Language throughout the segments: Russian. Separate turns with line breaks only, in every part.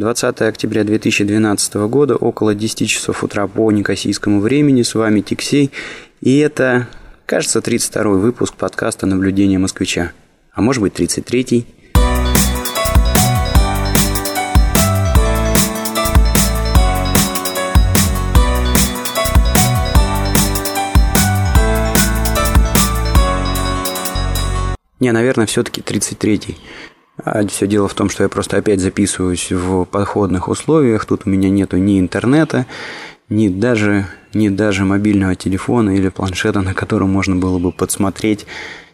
20 октября 2012 года, около 10 часов утра по некосийскому времени. С вами Тиксей. И это, кажется, 32 выпуск подкаста «Наблюдение москвича». А может быть, 33-й. Не, наверное, все-таки 33-й. А все дело в том, что я просто опять записываюсь в подходных условиях. Тут у меня нету ни интернета, ни даже, ни даже мобильного телефона или планшета, на котором можно было бы подсмотреть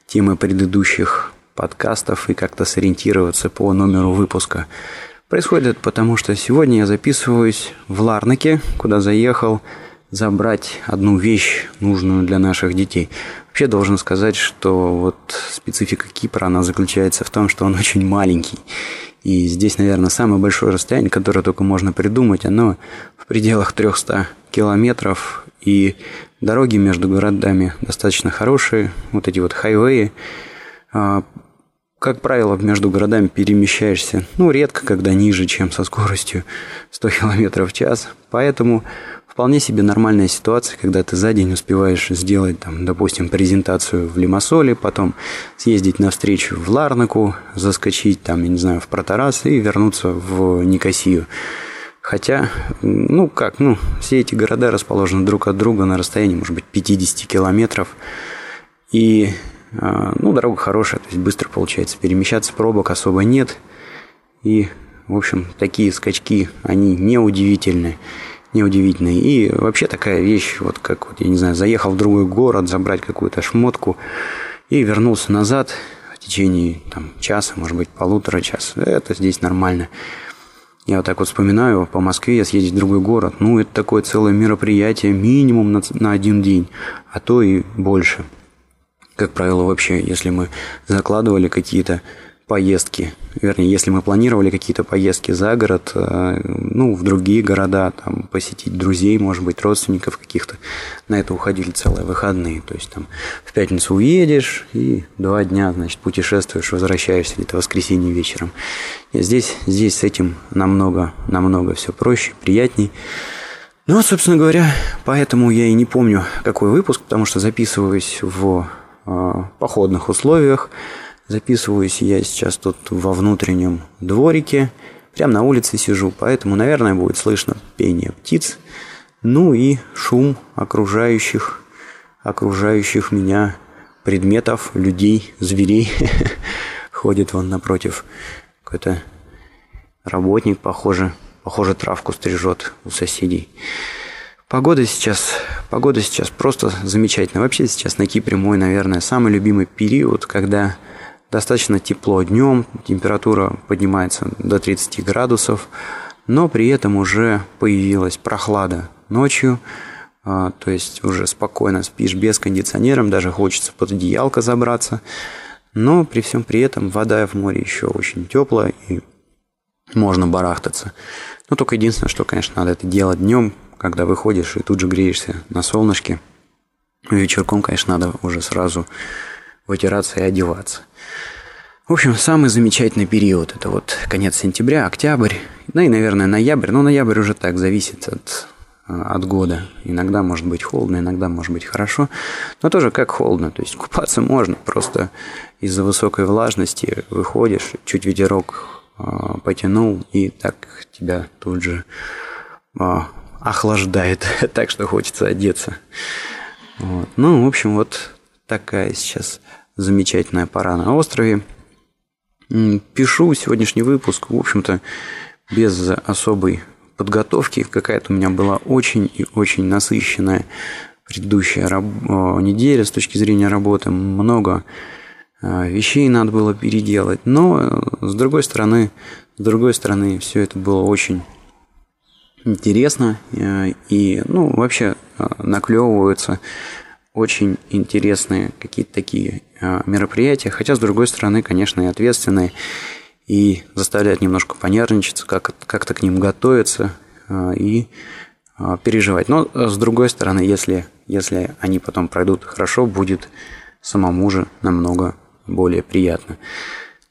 темы предыдущих подкастов и как-то сориентироваться по номеру выпуска. Происходит потому, что сегодня я записываюсь в Ларнаке, куда заехал забрать одну вещь, нужную для наших детей. Вообще должен сказать, что вот специфика Кипра, она заключается в том, что он очень маленький. И здесь, наверное, самое большое расстояние, которое только можно придумать, оно в пределах 300 километров. И дороги между городами достаточно хорошие. Вот эти вот хайвеи. А, как правило, между городами перемещаешься, ну, редко, когда ниже, чем со скоростью 100 км в час. Поэтому вполне себе нормальная ситуация, когда ты за день успеваешь сделать, там, допустим, презентацию в Лимассоле, потом съездить на встречу в Ларнаку, заскочить там, я не знаю, в Протарас и вернуться в Никосию. Хотя, ну как, ну, все эти города расположены друг от друга на расстоянии, может быть, 50 километров. И, а, ну, дорога хорошая, то есть быстро получается перемещаться, пробок особо нет. И, в общем, такие скачки, они неудивительны неудивительный. И вообще такая вещь, вот как, вот, я не знаю, заехал в другой город, забрать какую-то шмотку и вернулся назад в течение там, часа, может быть, полутора часа. Это здесь нормально. Я вот так вот вспоминаю, по Москве я съездить в другой город. Ну, это такое целое мероприятие, минимум на, на один день, а то и больше. Как правило, вообще, если мы закладывали какие-то поездки, вернее, если мы планировали какие-то поездки за город, э, ну, в другие города, там, посетить друзей, может быть, родственников каких-то, на это уходили целые выходные. То есть, там, в пятницу уедешь и два дня, значит, путешествуешь, возвращаешься где-то воскресенье вечером. И здесь, здесь с этим намного, намного все проще, приятней. Ну, собственно говоря, поэтому я и не помню, какой выпуск, потому что записываюсь в э, походных условиях, Записываюсь я сейчас тут во внутреннем дворике, прямо на улице сижу, поэтому, наверное, будет слышно пение птиц, ну и шум окружающих, окружающих меня предметов, людей, зверей. Ходит вон напротив какой-то работник, похоже, похоже, травку стрижет у соседей. Погода сейчас, погода сейчас просто замечательная. Вообще сейчас на Кипре мой, наверное, самый любимый период, когда достаточно тепло днем, температура поднимается до 30 градусов, но при этом уже появилась прохлада ночью, а, то есть уже спокойно спишь без кондиционера, даже хочется под одеялко забраться, но при всем при этом вода в море еще очень теплая и можно барахтаться. Но только единственное, что, конечно, надо это делать днем, когда выходишь и тут же греешься на солнышке. Вечерком, конечно, надо уже сразу вытираться и одеваться. В общем, самый замечательный период – это вот конец сентября, октябрь, ну и, наверное, ноябрь. Но ноябрь уже так зависит от, от года. Иногда может быть холодно, иногда может быть хорошо. Но тоже как холодно. То есть купаться можно, просто из-за высокой влажности выходишь, чуть ветерок э, потянул, и так тебя тут же э, охлаждает, так что хочется одеться. Вот. Ну, в общем, вот такая сейчас замечательная пора на острове. Пишу сегодняшний выпуск, в общем-то, без особой подготовки. Какая-то у меня была очень и очень насыщенная предыдущая раб- неделя с точки зрения работы. Много а, вещей надо было переделать. Но, с другой стороны, с другой стороны, все это было очень интересно. Э, и, ну, вообще наклевываются очень интересные какие-то такие э, мероприятия, хотя, с другой стороны, конечно, и ответственные, и заставляют немножко понервничаться, как, как-то к ним готовиться э, и э, переживать. Но, с другой стороны, если, если они потом пройдут хорошо, будет самому же намного более приятно.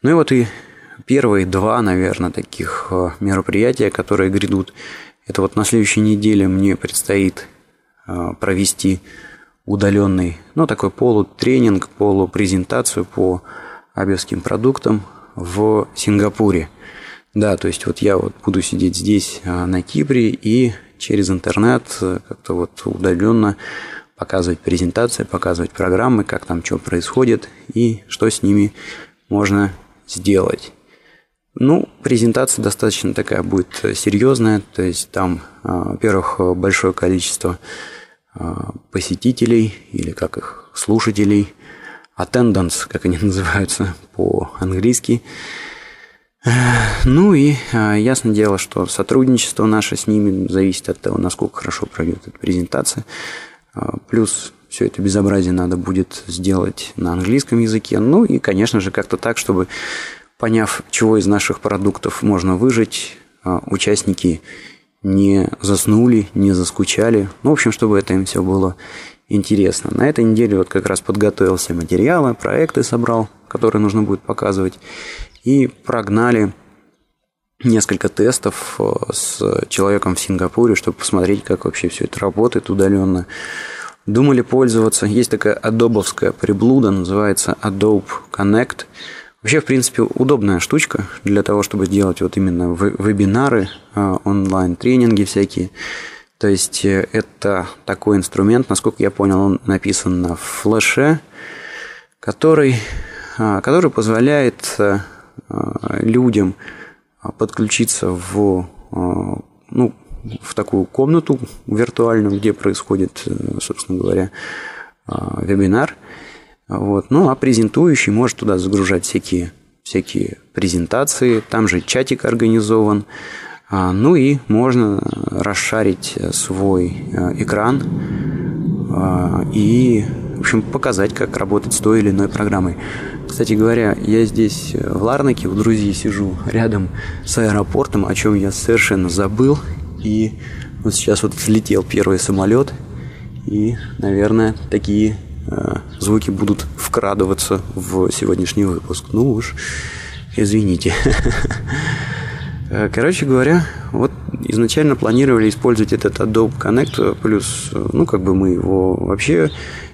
Ну и вот и первые два, наверное, таких мероприятия, которые грядут. Это вот на следующей неделе мне предстоит провести удаленный, ну, такой полутренинг, полупрезентацию по абевским продуктам в Сингапуре. Да, то есть вот я вот буду сидеть здесь, э, на Кипре, и через интернет как-то вот удаленно показывать презентации, показывать программы, как там что происходит и что с ними можно сделать. Ну, презентация достаточно такая будет серьезная, то есть там, а, во-первых, большое количество а, посетителей или как их слушателей, attendance, как они называются по-английски. Ну и а, ясно дело, что сотрудничество наше с ними зависит от того, насколько хорошо пройдет эта презентация. Плюс все это безобразие надо будет сделать на английском языке. Ну и, конечно же, как-то так, чтобы поняв, чего из наших продуктов можно выжить, участники не заснули, не заскучали. Ну, в общем, чтобы это им все было интересно. На этой неделе вот как раз подготовил все материалы, проекты собрал, которые нужно будет показывать. И прогнали несколько тестов а, с человеком в Сингапуре, чтобы посмотреть, как вообще все это работает удаленно. Думали пользоваться. Есть такая адобовская приблуда, называется Adobe Connect – Вообще, в принципе, удобная штучка для того, чтобы делать вот именно вебинары, а, онлайн-тренинги всякие. То есть э, это такой инструмент, насколько я понял, он написан на флеше, который, а, который позволяет э, а, людям подключиться в, ну, в такую комнату виртуальную, где происходит, э, собственно говоря, вебинар – вот. Ну, а презентующий может туда загружать всякие, всякие презентации, там же чатик организован. А, ну и можно расшарить свой э, экран а, и, в общем, показать, как работать с той или иной программой. Кстати говоря, я здесь э, в Ларнаке, в Грузии сижу рядом с аэропортом, о чем я совершенно забыл. И вот сейчас вот взлетел первый самолет, и, наверное, такие Э, звуки будут вкрадываться в сегодняшний выпуск. Ну уж, извините. Э, короче говоря, вот изначально планировали использовать этот Adobe Connect, плюс, ну, как бы мы его вообще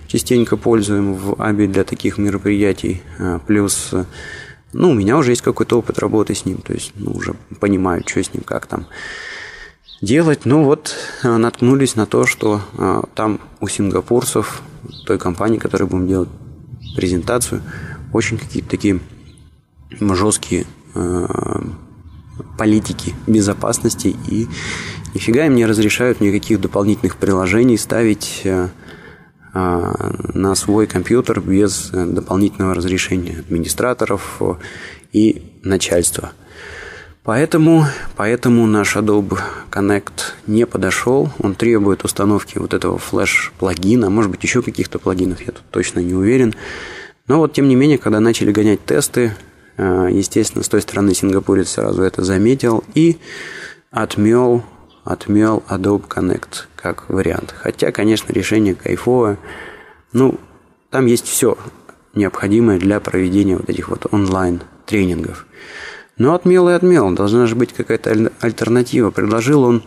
частенько пользуем в ABI для таких мероприятий, э, плюс, ну, у меня уже есть какой-то опыт работы с ним, то есть, ну, уже понимаю, что с ним, как там делать. Ну, вот наткнулись на то, что там у сингапурцев той компании, которой будем делать презентацию, очень какие-то такие жесткие э, политики безопасности и нифига им не разрешают никаких дополнительных приложений ставить э, э, на свой компьютер без дополнительного разрешения администраторов и начальства. Поэтому, поэтому наш Adobe Connect не подошел. Он требует установки вот этого флеш-плагина, может быть, еще каких-то плагинов, я тут точно не уверен. Но вот, тем не менее, когда начали гонять тесты, э, естественно, с той стороны сингапурец сразу это заметил и отмел, отмел Adobe Connect как вариант. Хотя, конечно, решение кайфовое. Ну, там есть все необходимое для проведения вот этих вот онлайн-тренингов. Но отмел и отмел, должна же быть какая-то альтернатива. Предложил он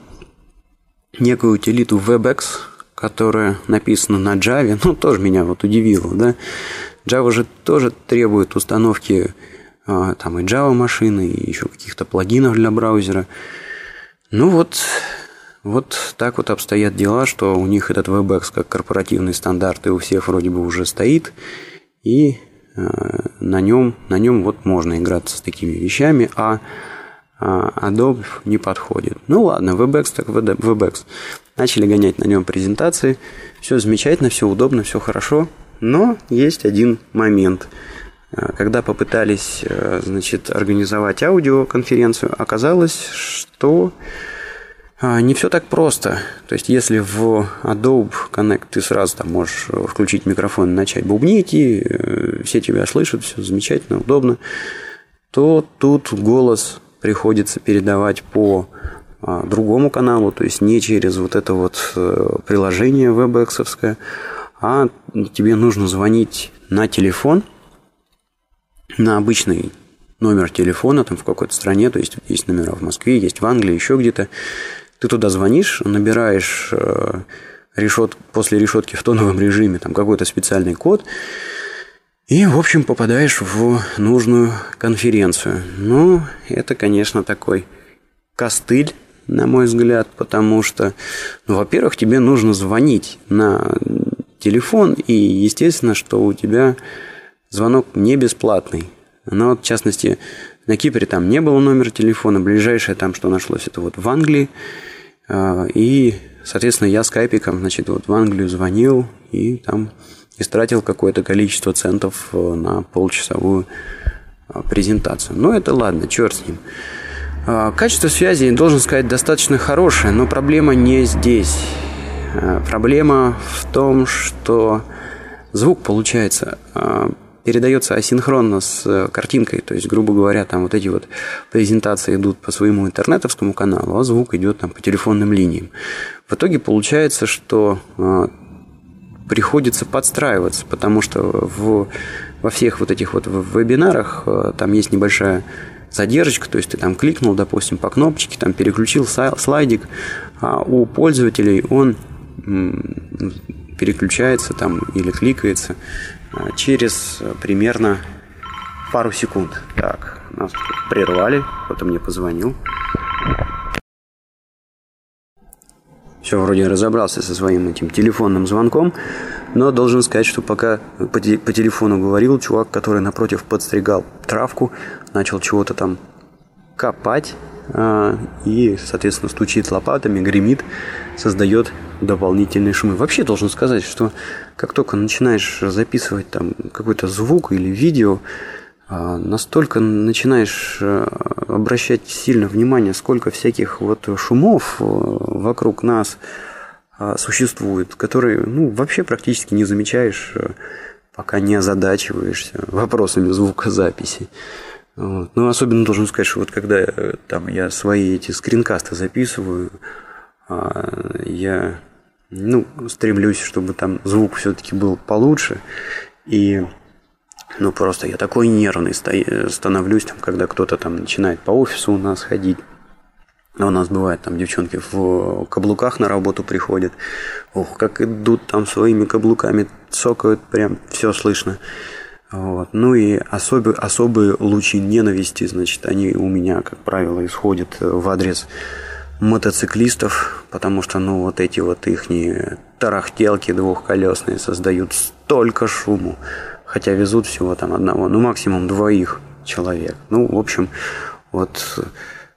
некую утилиту WebEx, которая написана на Java, ну, тоже меня вот удивило, да. Java же тоже требует установки а, там и Java машины, и еще каких-то плагинов для браузера. Ну вот, вот так вот обстоят дела, что у них этот WebEx как корпоративный стандарт и у всех вроде бы уже стоит, и на нем, на нем вот можно играться с такими вещами, а, а Adobe не подходит. Ну ладно, WebEx так WebEx. Начали гонять на нем презентации. Все замечательно, все удобно, все хорошо. Но есть один момент. Э, когда попытались э, значит, организовать аудиоконференцию, оказалось, что не все так просто. То есть, если в Adobe Connect ты сразу там можешь включить микрофон начать бубнить, и э, все тебя слышат, все замечательно, удобно, то тут голос приходится передавать по а, другому каналу, то есть не через вот это вот э, приложение WebEx, а тебе нужно звонить на телефон, на обычный номер телефона там в какой-то стране, то есть есть номера в Москве, есть в Англии, еще где-то. Ты туда звонишь, набираешь э, решет, после решетки в тоновом режиме там какой-то специальный код, и, в общем, попадаешь в нужную конференцию. Ну, это, конечно, такой костыль, на мой взгляд, потому что, ну, во-первых, тебе нужно звонить на телефон, и, естественно, что у тебя звонок не бесплатный. Но вот, в частности, на Кипре там не было номера телефона, ближайшее там, что нашлось, это вот в Англии. А, и, соответственно, я скайпиком, значит, вот в Англию звонил и там истратил какое-то количество центов э, на полчасовую а, презентацию. Но это ладно, черт с ним. А, качество связи, должен сказать, достаточно хорошее, но проблема не здесь. Проблема в том, что звук получается передается асинхронно с э, картинкой. То есть, грубо говоря, там вот эти вот презентации идут по своему интернетовскому каналу, а звук идет там по телефонным линиям. В итоге получается, что э, приходится подстраиваться, потому что в, во всех вот этих вот вебинарах э, там есть небольшая задержка, то есть ты там кликнул, допустим, по кнопочке, там переключил слайдик, а у пользователей он переключается там или кликается а, через э, примерно пару секунд. Так, нас прервали, кто-то мне позвонил. Все, вроде разобрался со своим этим телефонным звонком, но должен сказать, что пока по, по телефону говорил, чувак, который напротив подстригал травку, начал чего-то там копать, а, и, соответственно, стучит лопатами, гремит, создает дополнительные шумы. Вообще должен сказать, что как только начинаешь записывать там какой-то звук или видео, а, настолько начинаешь э, обращать сильно внимание, сколько всяких вот шумов э, вокруг нас а, существует, которые ну, вообще практически не замечаешь, э, пока не озадачиваешься вопросами звукозаписи. Вот. Ну, особенно должен сказать, что вот когда там я свои эти скринкасты записываю, я ну, стремлюсь, чтобы там звук все-таки был получше. И ну, просто я такой нервный становлюсь, там, когда кто-то там начинает по офису у нас ходить. А у нас бывает, там девчонки в каблуках на работу приходят. Ох, как идут там своими каблуками, цокают, прям все слышно. Вот. Ну и особые, особые лучи ненависти, значит, они у меня, как правило, исходят в адрес мотоциклистов, потому что, ну, вот эти вот их тарахтелки двухколесные создают столько шуму, хотя везут всего там одного, ну, максимум двоих человек. Ну, в общем, вот,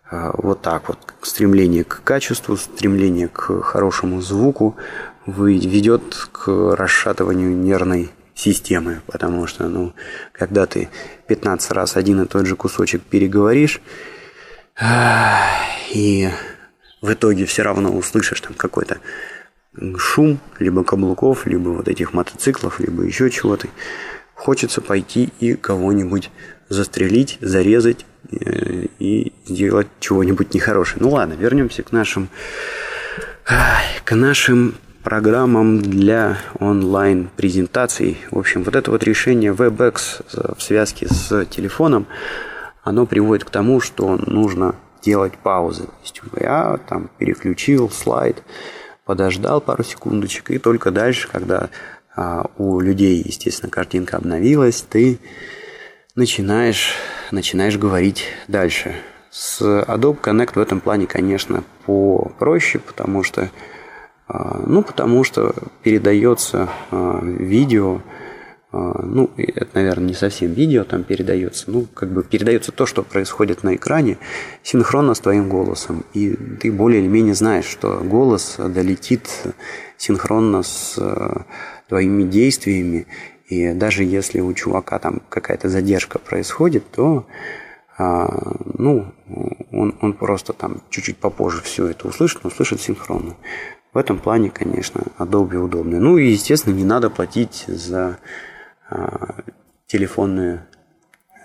а, вот так вот. Стремление к качеству, стремление к хорошему звуку ведет к расшатыванию нервной системы, потому что, ну, когда ты 15 раз один и тот же кусочек переговоришь, и в итоге все равно услышишь там какой-то шум, либо каблуков, либо вот этих мотоциклов, либо еще чего-то. Хочется пойти и кого-нибудь застрелить, зарезать э, и сделать чего-нибудь нехорошее. Ну ладно, вернемся к нашим, к нашим программам для онлайн-презентаций. В общем, вот это вот решение WebEx в связке с телефоном, оно приводит к тому, что нужно делать паузы. То есть я там переключил слайд, подождал пару секундочек, и только дальше, когда а, у людей, естественно, картинка обновилась, ты начинаешь, начинаешь говорить дальше. С Adobe Connect в этом плане, конечно, попроще, потому что, а, ну, потому что передается а, видео, ну, это, наверное, не совсем видео там передается, ну, как бы передается то, что происходит на экране, синхронно с твоим голосом. И ты более или менее знаешь, что голос долетит синхронно с э, твоими действиями. И даже если у чувака там какая-то задержка происходит, то а, ну, он, он просто там чуть-чуть попозже все это услышит, но услышит синхронно. В этом плане, конечно, Adobe удобно. Ну и, естественно, не надо платить за а, телефонную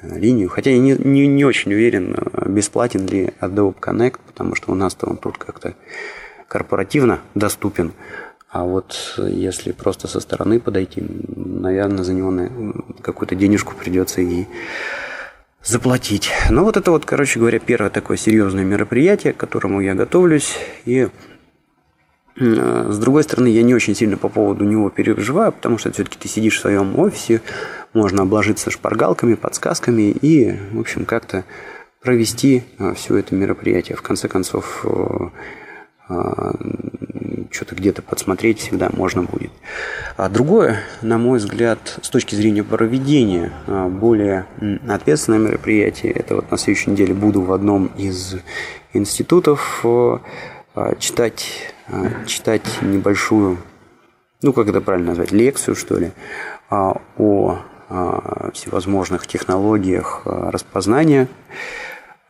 э, линию. Хотя я не, не, не очень уверен, э, бесплатен ли Adobe Connect, потому что у нас-то он тут как-то корпоративно доступен. А вот если просто со стороны подойти, наверное, за него какую-то денежку придется и заплатить. Ну, вот это вот, короче говоря, первое такое серьезное мероприятие, к которому я готовлюсь. И э, с другой стороны, я не очень сильно по поводу него переживаю, потому что все-таки ты сидишь в своем офисе, можно обложиться шпаргалками, подсказками и, в общем, как-то провести э, все это мероприятие. В конце концов, э, что-то где-то подсмотреть всегда можно будет. А другое, на мой взгляд, с точки зрения проведения, более ответственное мероприятие, это вот на следующей неделе буду в одном из институтов читать, читать небольшую, ну как это правильно назвать, лекцию что ли, о всевозможных технологиях распознания.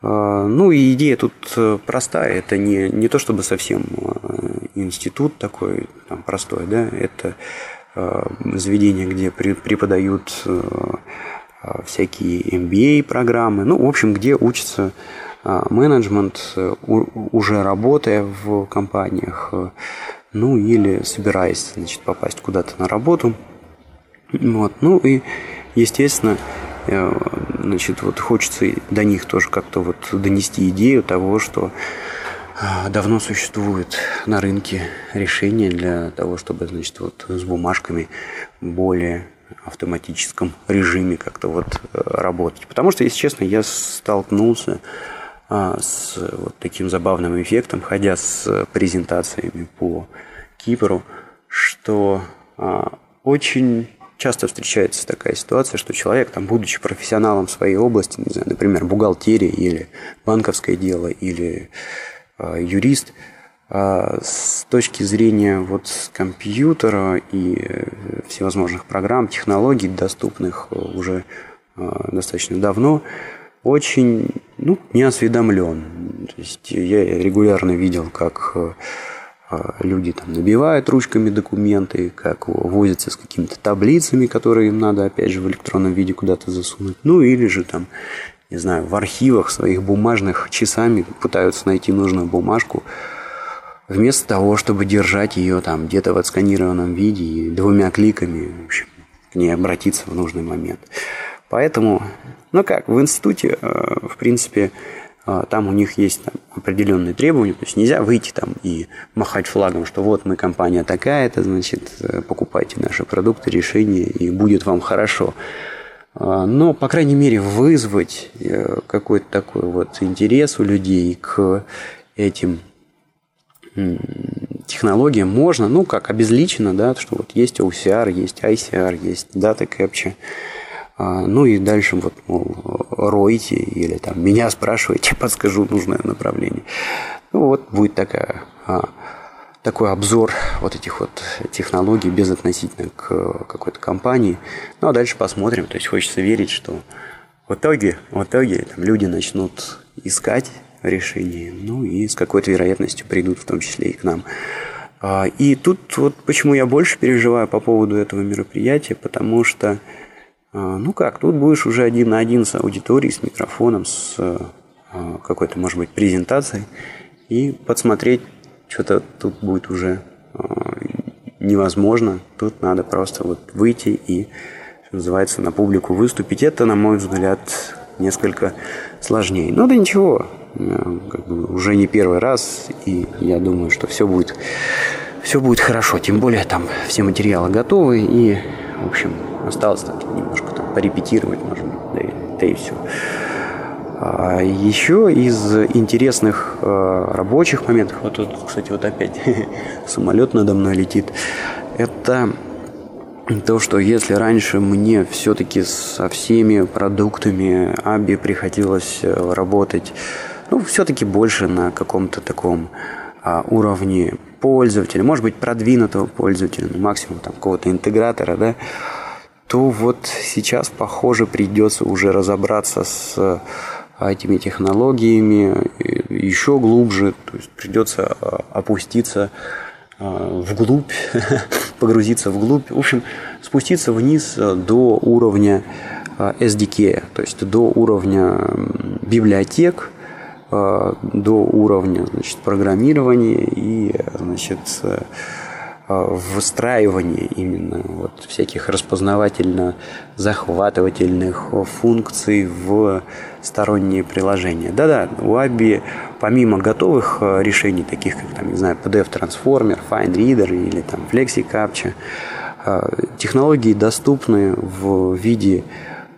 А, ну и идея тут э, простая. Это не, не то чтобы совсем э, институт такой там, простой, да, это э, заведение, где преподают всякие MBA-программы, ну, в общем, где учится менеджмент, уже работая в компаниях, ну, или собираясь, значит, попасть куда-то на работу. Вот. Ну и, естественно, Э, значит, вот хочется до них тоже как-то вот донести идею того, что э, давно существует на рынке решение для того, чтобы, значит, вот с бумажками более автоматическом режиме как-то вот э, работать. Потому что, если честно, я столкнулся с вот таким забавным эффектом, ходя с презентациями по Кипру, что очень часто встречается такая ситуация, что человек, там, будучи профессионалом своей области, не знаю, например, бухгалтерия или банковское дело, или э, юрист, с точки зрения вот компьютера и всевозможных программ, технологий, доступных уже достаточно давно, очень ну, не осведомлен. То есть я регулярно видел, как э, а, люди там набивают ручками документы, как возятся с какими-то таблицами, которые им надо, опять же, в электронном виде куда-то засунуть. Ну, или же там, не знаю, в архивах своих бумажных часами пытаются найти нужную бумажку, вместо того, чтобы держать ее там где-то в отсканированном виде и двумя кликами, в общем, к ней обратиться в нужный момент. Поэтому, ну как, в институте, э, в принципе, а, там у них есть там, определенные требования, то есть нельзя выйти там и махать флагом, что вот мы компания такая-то, значит, э, покупайте наши продукты, решения, и будет вам хорошо. Но, по крайней мере, вызвать э, какой-то такой вот интерес у людей к этим технологиям можно, ну, как обезличенно, да, что вот есть OCR, есть ICR, есть Data Capture, ну и дальше вот, мол, ройте или там меня спрашивайте, подскажу нужное направление. Ну вот будет такая, а, такой обзор вот этих вот технологий безотносительно к какой-то компании. Ну а дальше посмотрим. То есть хочется верить, что в итоге, в итоге там, люди начнут искать решение, ну и с какой-то вероятностью придут в том числе и к нам. А, и тут вот почему я больше переживаю по поводу этого мероприятия, потому что а, ну как, тут будешь уже один на один с аудиторией, с микрофоном, с а, какой-то, может быть, презентацией, и подсмотреть, что-то тут будет уже а, невозможно. Тут надо просто вот выйти и, что называется, на публику выступить. Это, на мой взгляд, несколько сложнее. Но да ничего, как бы уже не первый раз, и я думаю, что все будет, все будет хорошо. Тем более там все материалы готовы, и, в общем, Осталось там немножко там, порепетировать, может быть, да да и все. А еще из интересных э, рабочих моментов, вот тут, кстати, вот опять самолет надо мной летит, это то, что если раньше мне все-таки со всеми продуктами Аби приходилось э, работать, ну, все-таки больше на каком-то таком а, уровне пользователя, может быть, продвинутого пользователя, ну, максимум там какого-то интегратора, да, то вот сейчас, похоже, придется уже разобраться с а, этими технологиями еще глубже, то есть придется а, опуститься а, вглубь, погрузиться вглубь, в общем, спуститься вниз до уровня SDK, то есть до уровня библиотек, до уровня значит, программирования и значит, выстраивание именно вот всяких распознавательно-захватывательных функций в сторонние приложения. Да-да, у ABI помимо готовых решений, таких как, там, не знаю, PDF-трансформер, FineReader или там FlexiCaptcha, технологии доступны в виде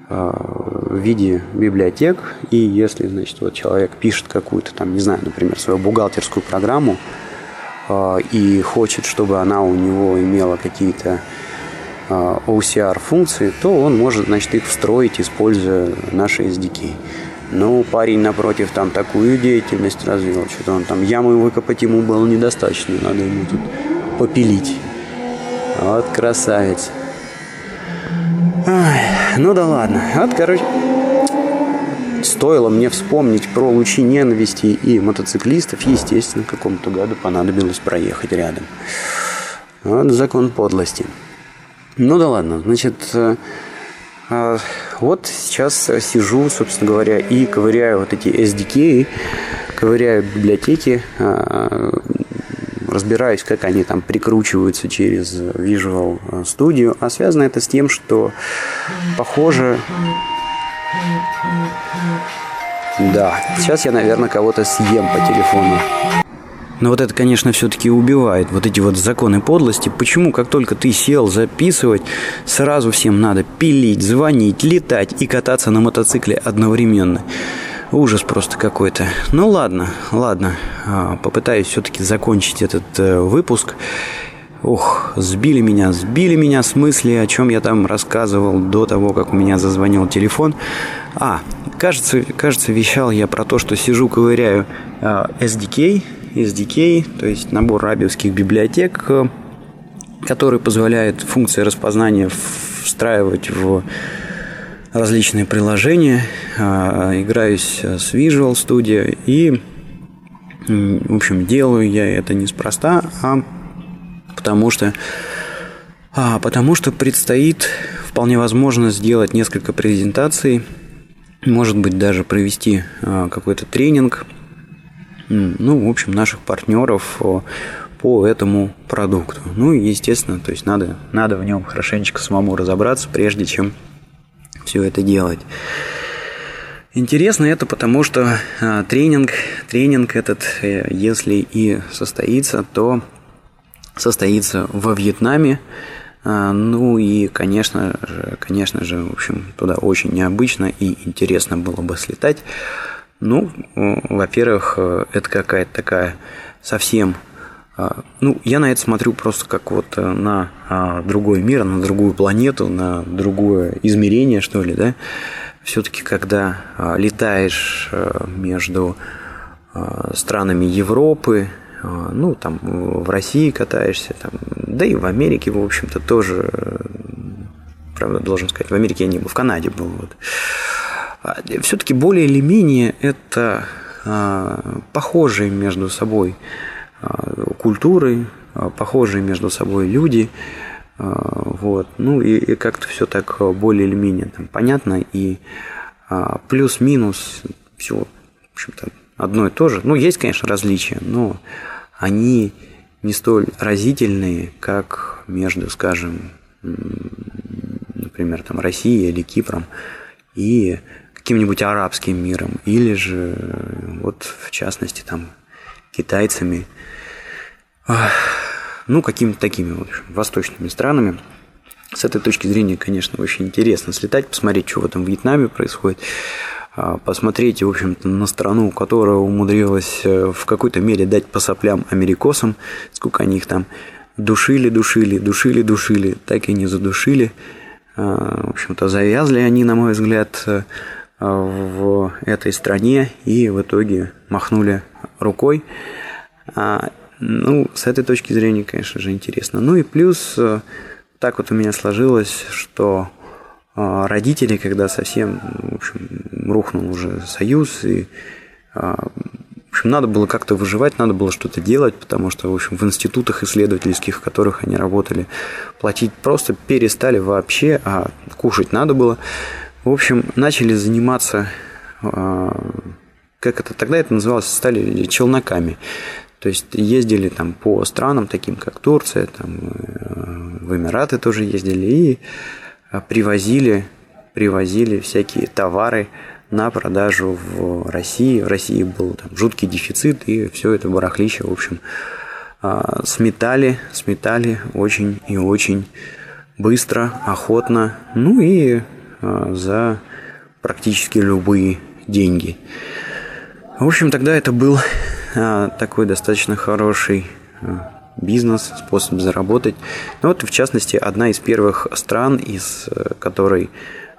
в виде библиотек, и если, значит, вот человек пишет какую-то там, не знаю, например, свою бухгалтерскую программу, и хочет, чтобы она у него имела какие-то а, OCR функции, то он может, значит, их встроить, используя наши SDK. Ну, парень напротив там такую деятельность развил, что-то он там яму выкопать ему было недостаточно, надо ему тут попилить. Вот красавец. Ай, ну да ладно. Вот, короче, Стоило мне вспомнить про лучи ненависти и мотоциклистов, естественно, какому-то году понадобилось проехать рядом. Вот закон подлости. Ну да ладно, значит, э, э, вот сейчас сижу, собственно говоря, и ковыряю вот эти SDK, ковыряю библиотеки, э, разбираюсь, как они там прикручиваются через Visual Studio. А связано это с тем, что, похоже, да, сейчас я, наверное, кого-то съем по телефону. Но вот это, конечно, все-таки убивает, вот эти вот законы подлости. Почему, как только ты сел записывать, сразу всем надо пилить, звонить, летать и кататься на мотоцикле одновременно? Ужас просто какой-то. Ну ладно, ладно, а, попытаюсь все-таки закончить этот э, выпуск. Ох, сбили меня, сбили меня с мысли, о чем я там рассказывал до того, как у меня зазвонил телефон. А, кажется, кажется, вещал я про то, что сижу, ковыряю э, SDK, SDK, то есть набор рабиевских библиотек, э, который позволяет функции распознания встраивать в различные приложения. Э, играюсь с Visual Studio и, в общем, делаю я это неспроста, а потому что, а, потому что предстоит вполне возможно сделать несколько презентаций, может быть даже провести а, какой-то тренинг, ну, в общем, наших партнеров по этому продукту. Ну и, естественно, то есть надо, надо в нем хорошенечко самому разобраться, прежде чем все это делать. Интересно это потому, что а, тренинг, тренинг этот, э, если и состоится, то состоится во Вьетнаме. А, ну и, конечно же, конечно же, в общем, туда очень необычно и интересно было бы слетать. Ну, во-первых, э, это какая-то такая совсем а, ну, я на это смотрю просто как вот э, на а, другой мир, на другую планету, на другое измерение, что ли, да. Все-таки, когда летаешь э, между странами Европы, ну, там, в России катаешься, там, да и в Америке, в общем-то, тоже, правда, должен сказать, в Америке я не был, в Канаде был, вот. А, Все-таки более или менее это а, похожие между собой культуры, похожие между собой люди, вот, ну и, и как-то все так более или менее там, понятно, и плюс-минус все, в общем-то, одно и то же. Ну, есть, конечно, различия, но они не столь разительные, как между, скажем, например, там, Россией или Кипром и каким-нибудь арабским миром, или же, вот, в частности, там, китайцами, ну, какими-то такими вот восточными странами. С этой точки зрения, конечно, очень интересно слетать, посмотреть, что в этом Вьетнаме происходит. А, посмотрите, в общем-то, на страну, которая умудрилась э, в какой-то мере дать по соплям америкосам, сколько они их там душили, душили, душили, душили, так и не задушили. А, в общем-то, завязли они, на мой взгляд, э, в этой стране и в итоге махнули рукой. А, ну, с этой точки зрения, конечно же, интересно. Ну и плюс, э, так вот у меня сложилось, что родители, когда совсем, в общем, рухнул уже союз, и а, в общем, надо было как-то выживать, надо было что-то делать, потому что, в общем, в институтах исследовательских, в которых они работали, платить просто перестали вообще, а кушать надо было. В общем, начали заниматься, а, как это, тогда это называлось, стали челноками. То есть ездили там по странам, таким как Турция, там, э, в Эмираты тоже ездили и привозили, привозили всякие товары на продажу в России. В России был там жуткий дефицит, и все это барахлище, в общем, сметали, сметали очень и очень быстро, охотно, ну и за практически любые деньги. В общем, тогда это был а, такой достаточно хороший а, бизнес, способ заработать. Ну вот, в частности, одна из первых стран, из э, которой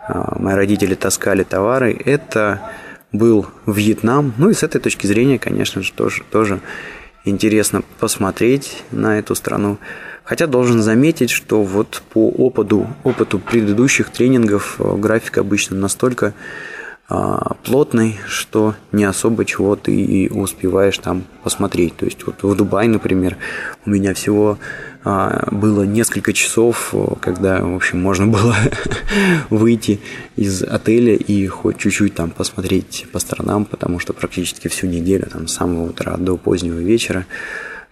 а, мои родители таскали товары, это был Вьетнам. Ну и с этой точки зрения, конечно же, тоже, тоже интересно посмотреть на эту страну. Хотя должен заметить, что вот по опыту, опыту предыдущих тренингов э, график обычно настолько плотный, что не особо чего ты и успеваешь там посмотреть. То есть вот в Дубае, например, у меня всего а, было несколько часов, когда, в общем, можно было выйти из отеля и хоть чуть-чуть там посмотреть по сторонам, потому что практически всю неделю, там, с самого утра до позднего вечера,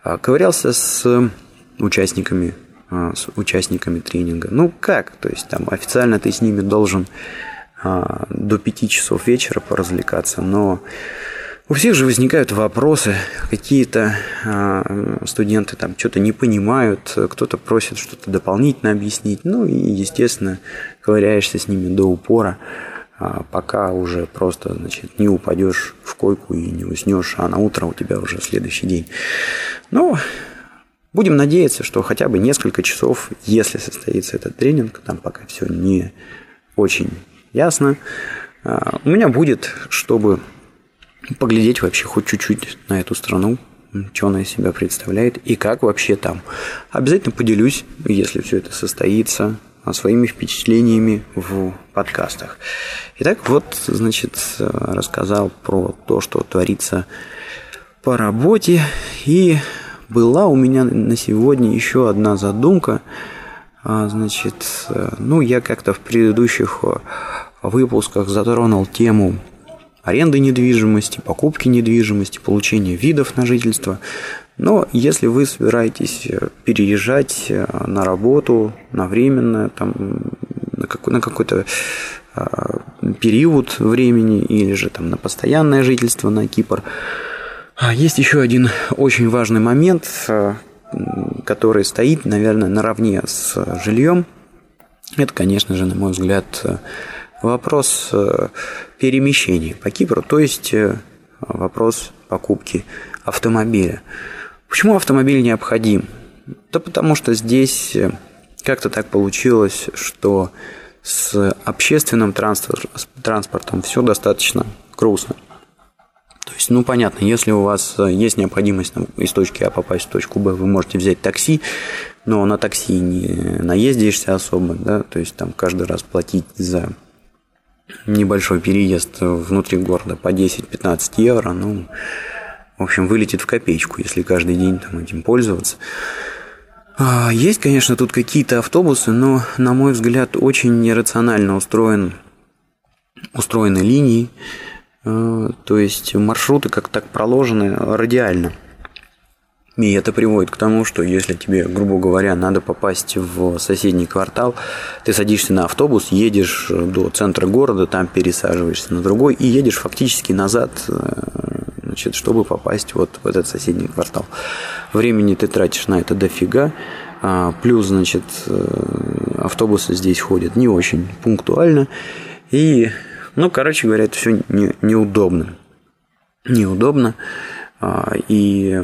а, ковырялся с участниками, а, с участниками тренинга. Ну как? То есть там официально ты с ними должен а, до 5 часов вечера поразвлекаться, но у всех же возникают вопросы, какие-то а, студенты там что-то не понимают, кто-то просит что-то дополнительно объяснить, ну и, естественно, ковыряешься с ними до упора, пока уже просто, значит, не упадешь в койку и не уснешь, а на утро у тебя уже следующий день. Ну, Будем надеяться, что хотя бы несколько часов, если состоится этот тренинг, там пока все не очень ясно, а, у меня будет, чтобы поглядеть вообще хоть чуть-чуть на эту страну, что она из себя представляет и как вообще там. Обязательно поделюсь, если все это состоится, своими впечатлениями в подкастах. Итак, вот, значит, рассказал про то, что творится по работе и была у меня на сегодня еще одна задумка. А, значит, ну, я как-то в предыдущих выпусках затронул тему аренды недвижимости, покупки недвижимости, получения видов на жительство. Но если вы собираетесь э, переезжать э, на работу, на временное, там, на, какой, на какой-то период времени или же там на постоянное жительство на Кипр, а есть еще один очень важный момент, э, который стоит, наверное, наравне с жильем. Это, конечно же, на мой взгляд, э, вопрос э, перемещения по Кипру, то есть вопрос покупки автомобиля. Почему автомобиль необходим? Да потому что здесь как-то так получилось, что с общественным транспортом все достаточно грустно. То есть, ну, понятно, если у вас э, есть необходимость из точки А попасть в точку Б, вы можете взять такси, но на такси не наездишься особо, да, то есть там каждый раз платить за небольшой переезд внутри города по 10-15 евро, ну, в общем, вылетит в копеечку, если каждый день там этим пользоваться. А, есть, конечно, тут какие-то автобусы, но, на мой взгляд, очень нерационально устроен, устроены линии, Э, то есть маршруты как так проложены радиально. И это приводит к тому, что если тебе, грубо говоря, надо попасть в соседний квартал, ты садишься на автобус, едешь до центра города, там пересаживаешься на другой и едешь фактически назад, э, значит, чтобы попасть вот в этот соседний квартал. Времени ты тратишь на это дофига, а, плюс, значит, э, автобусы здесь ходят не очень пунктуально, и ну, короче говоря, это все не, неудобно. Неудобно. А, и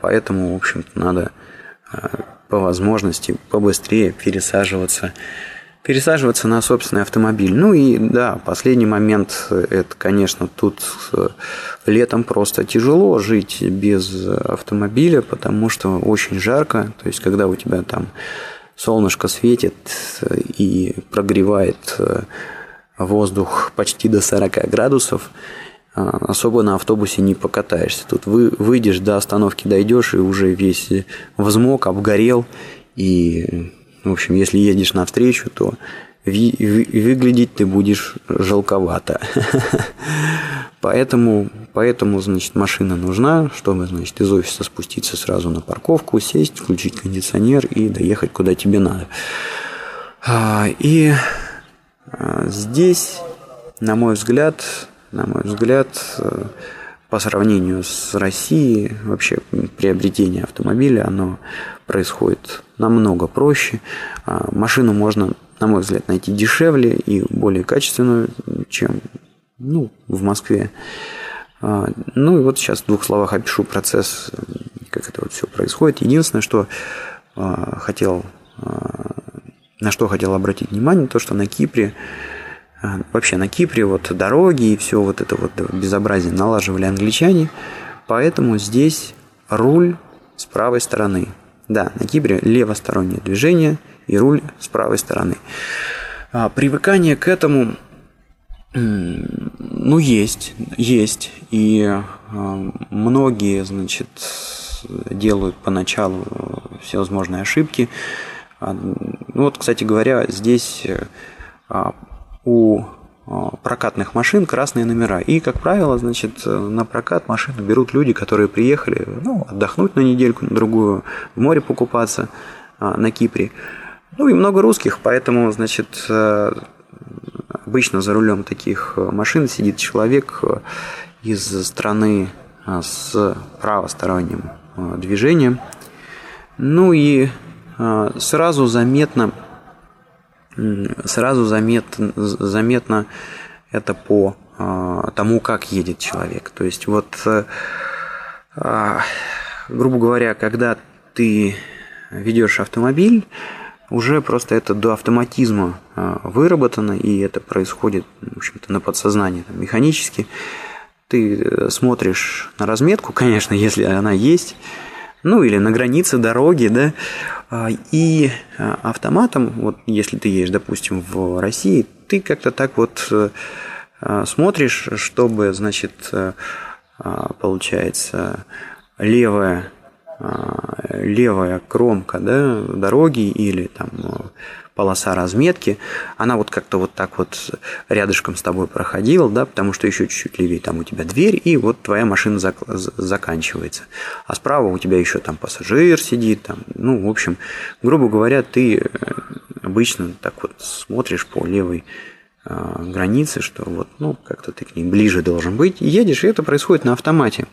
поэтому, в общем-то, надо а, по возможности побыстрее пересаживаться пересаживаться на собственный автомобиль. Ну и да, последний момент, это, конечно, тут э, летом просто тяжело жить без автомобиля, потому что очень жарко. То есть, когда у тебя там солнышко светит и прогревает э, воздух почти до 40 градусов, особо на автобусе не покатаешься. Тут вы, выйдешь до остановки, дойдешь и уже весь взмок, обгорел. И, в общем, если едешь навстречу, то ви, ви, выглядеть ты будешь жалковато. Поэтому поэтому, значит, машина нужна, чтобы, значит, из офиса спуститься сразу на парковку, сесть, включить кондиционер и доехать куда тебе надо. А, и а, здесь, на мой взгляд, на мой взгляд, э, по сравнению с Россией, вообще приобретение автомобиля, оно происходит намного проще. А, машину можно, на мой взгляд, найти дешевле и более качественную, чем ну, в Москве. А, ну и вот сейчас в двух словах опишу процесс, как это вот все происходит. Единственное, что а, хотел, на что хотел обратить внимание, то, что на Кипре вообще на Кипре вот дороги и все вот это вот безобразие налаживали англичане, поэтому здесь руль с правой стороны. Да, на Кипре левостороннее движение и руль с правой стороны. А, привыкание к этому, ну, есть, есть. И а, многие, значит, делают поначалу всевозможные ошибки. А, ну, вот, кстати говоря, здесь а, у а, прокатных машин красные номера. И, как правило, значит, на прокат машину берут люди, которые приехали ну, отдохнуть на недельку, на другую, в море покупаться а, на Кипре. Ну и много русских, поэтому, значит, э, обычно за рулем таких машин сидит человек из страны а, с правосторонним движением. Ну и сразу заметно сразу заметно, заметно это по а, тому, как едет человек. То есть вот, э, а, грубо говоря, когда ты ведешь автомобиль, уже просто это до автоматизма а, выработано, и это происходит, в общем-то, на подсознании, там, механически. Ты э, смотришь на разметку, конечно, если она есть, ну или на границе дороги, да, а, и а, автоматом, вот если ты едешь, допустим, в России, ты как-то так вот э, а, смотришь, чтобы, значит, э, получается, левая, левая кромка да, дороги или там полоса разметки, она вот как-то вот так вот рядышком с тобой проходила, да, потому что еще чуть-чуть левее там у тебя дверь, и вот твоя машина зак- заканчивается. А справа у тебя еще там пассажир сидит, там, ну, в общем, грубо говоря, ты э, обычно так вот смотришь по левой э, границе, что вот, ну, как-то ты к ней ближе должен быть, и едешь, и это происходит на автомате.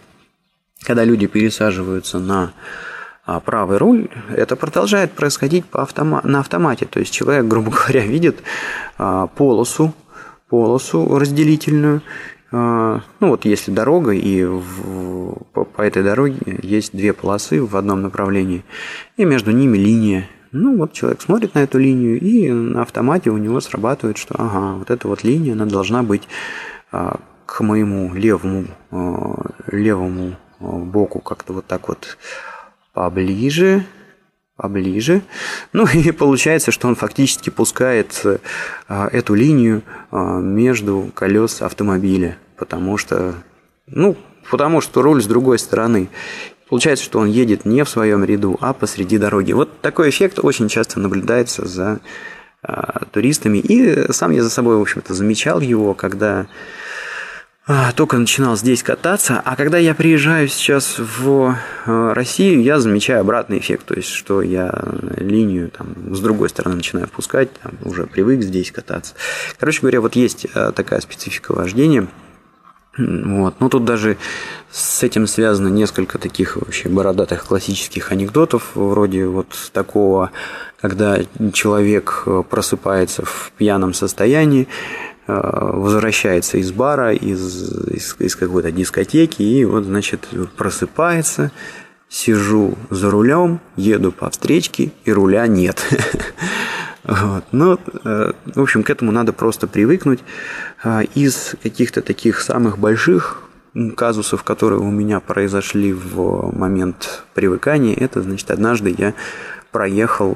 Когда люди пересаживаются на а правый руль, это продолжает происходить по автома- на автомате. То есть человек, грубо говоря, видит а, полосу, полосу разделительную. А, ну вот если дорога, и в, по, по этой дороге есть две полосы в одном направлении, и между ними линия. Ну вот человек смотрит на эту линию, и на автомате у него срабатывает, что ага, вот эта вот линия, она должна быть к моему левому, левому боку как-то вот так вот поближе, поближе. Ну и получается, что он фактически пускает а, эту линию а, между колес автомобиля, потому что, ну, потому что руль с другой стороны. Получается, что он едет не в своем ряду, а посреди дороги. Вот такой эффект очень часто наблюдается за а, туристами. И сам я за собой, в общем-то, замечал его, когда только начинал здесь кататься, а когда я приезжаю сейчас в э, Россию, я замечаю обратный эффект, то есть что я линию там с другой стороны начинаю впускать, там, уже привык здесь кататься. Короче говоря, вот есть э, такая специфика вождения. Вот. Ну, тут даже с этим связано несколько таких вообще бородатых классических анекдотов, вроде вот такого, когда человек э, просыпается в пьяном состоянии, возвращается из бара, из, из, из какой-то дискотеки, и вот, значит, просыпается, сижу за рулем, еду по встречке, и руля нет. Вот. Но, э, в общем, к этому надо просто привыкнуть. Э, из каких-то таких самых больших казусов, которые у меня произошли в момент привыкания, это, значит, однажды я проехал